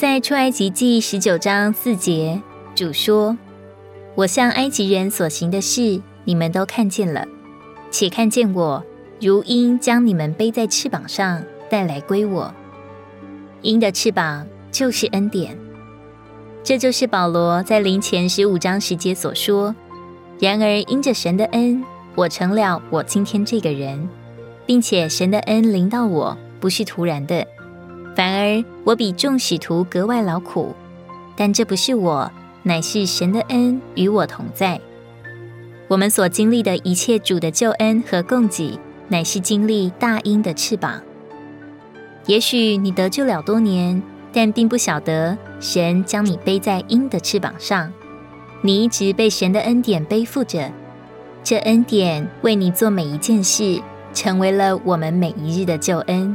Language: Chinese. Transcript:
在出埃及记十九章四节，主说：“我向埃及人所行的事，你们都看见了，且看见我如鹰将你们背在翅膀上带来归我。鹰的翅膀就是恩典。”这就是保罗在林前十五章十节所说：“然而因着神的恩，我成了我今天这个人，并且神的恩临到我，不是突然的。”反而我比众使徒格外劳苦，但这不是我，乃是神的恩与我同在。我们所经历的一切主的救恩和供给，乃是经历大鹰的翅膀。也许你得救了多年，但并不晓得神将你背在鹰的翅膀上，你一直被神的恩典背负着，这恩典为你做每一件事，成为了我们每一日的救恩。